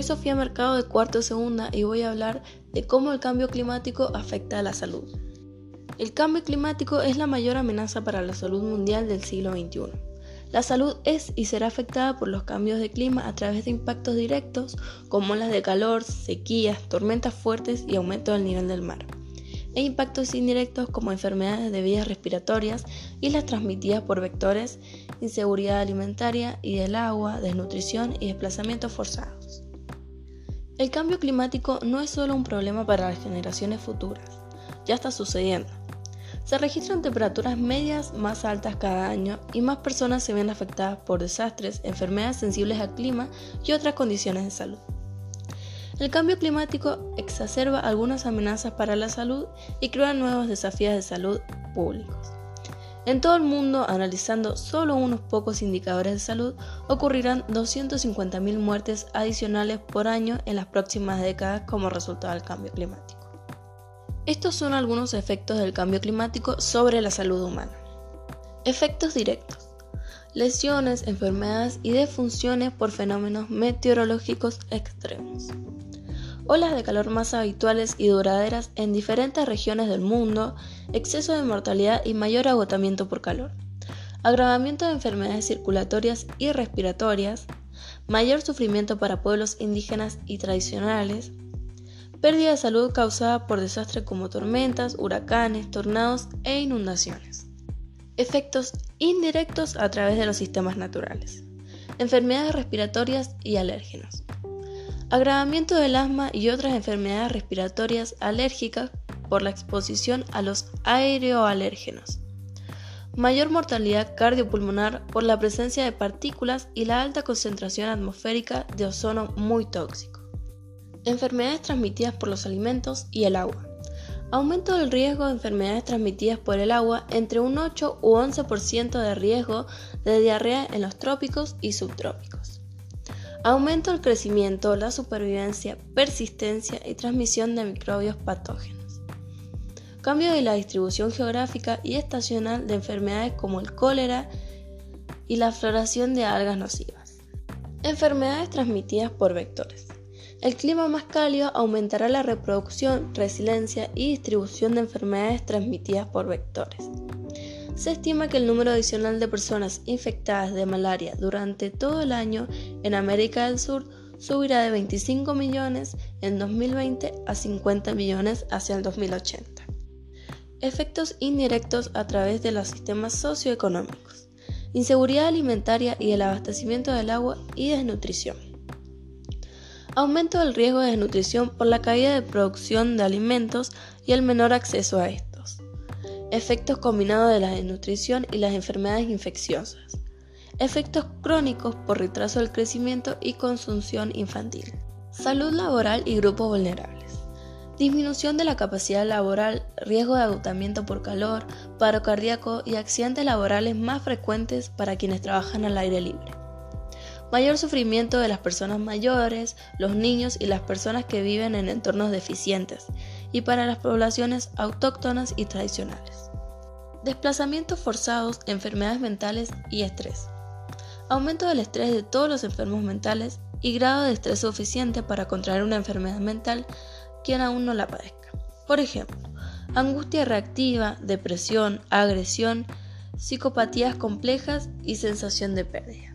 Soy Sofía Mercado de Cuarto Segunda y voy a hablar de cómo el cambio climático afecta a la salud. El cambio climático es la mayor amenaza para la salud mundial del siglo XXI. La salud es y será afectada por los cambios de clima a través de impactos directos como las de calor, sequías, tormentas fuertes y aumento del nivel del mar e impactos indirectos como enfermedades de vías respiratorias y las transmitidas por vectores, inseguridad alimentaria y del agua, desnutrición y desplazamientos forzados. El cambio climático no es solo un problema para las generaciones futuras, ya está sucediendo. Se registran temperaturas medias más altas cada año y más personas se ven afectadas por desastres, enfermedades sensibles al clima y otras condiciones de salud. El cambio climático exacerba algunas amenazas para la salud y crea nuevos desafíos de salud públicos. En todo el mundo, analizando solo unos pocos indicadores de salud, ocurrirán 250.000 muertes adicionales por año en las próximas décadas como resultado del cambio climático. Estos son algunos efectos del cambio climático sobre la salud humana. Efectos directos. Lesiones, enfermedades y defunciones por fenómenos meteorológicos extremos olas de calor más habituales y duraderas en diferentes regiones del mundo, exceso de mortalidad y mayor agotamiento por calor, agravamiento de enfermedades circulatorias y respiratorias, mayor sufrimiento para pueblos indígenas y tradicionales, pérdida de salud causada por desastres como tormentas, huracanes, tornados e inundaciones. Efectos indirectos a través de los sistemas naturales. Enfermedades respiratorias y alérgenos agravamiento del asma y otras enfermedades respiratorias alérgicas por la exposición a los aeroalérgenos, mayor mortalidad cardiopulmonar por la presencia de partículas y la alta concentración atmosférica de ozono muy tóxico, enfermedades transmitidas por los alimentos y el agua, aumento del riesgo de enfermedades transmitidas por el agua entre un 8 u 11% de riesgo de diarrea en los trópicos y subtrópicos Aumento del crecimiento, la supervivencia, persistencia y transmisión de microbios patógenos. Cambio de la distribución geográfica y estacional de enfermedades como el cólera y la floración de algas nocivas. Enfermedades transmitidas por vectores. El clima más cálido aumentará la reproducción, resiliencia y distribución de enfermedades transmitidas por vectores. Se estima que el número adicional de personas infectadas de malaria durante todo el año en América del Sur subirá de 25 millones en 2020 a 50 millones hacia el 2080. Efectos indirectos a través de los sistemas socioeconómicos. Inseguridad alimentaria y el abastecimiento del agua y desnutrición. Aumento del riesgo de desnutrición por la caída de producción de alimentos y el menor acceso a estos efectos combinados de la desnutrición y las enfermedades infecciosas, efectos crónicos por retraso del crecimiento y consunción infantil, salud laboral y grupos vulnerables, disminución de la capacidad laboral, riesgo de agotamiento por calor, paro cardíaco y accidentes laborales más frecuentes para quienes trabajan al aire libre. Mayor sufrimiento de las personas mayores, los niños y las personas que viven en entornos deficientes, y para las poblaciones autóctonas y tradicionales. Desplazamientos forzados, enfermedades mentales y estrés. Aumento del estrés de todos los enfermos mentales y grado de estrés suficiente para contraer una enfermedad mental quien aún no la padezca. Por ejemplo, angustia reactiva, depresión, agresión, psicopatías complejas y sensación de pérdida.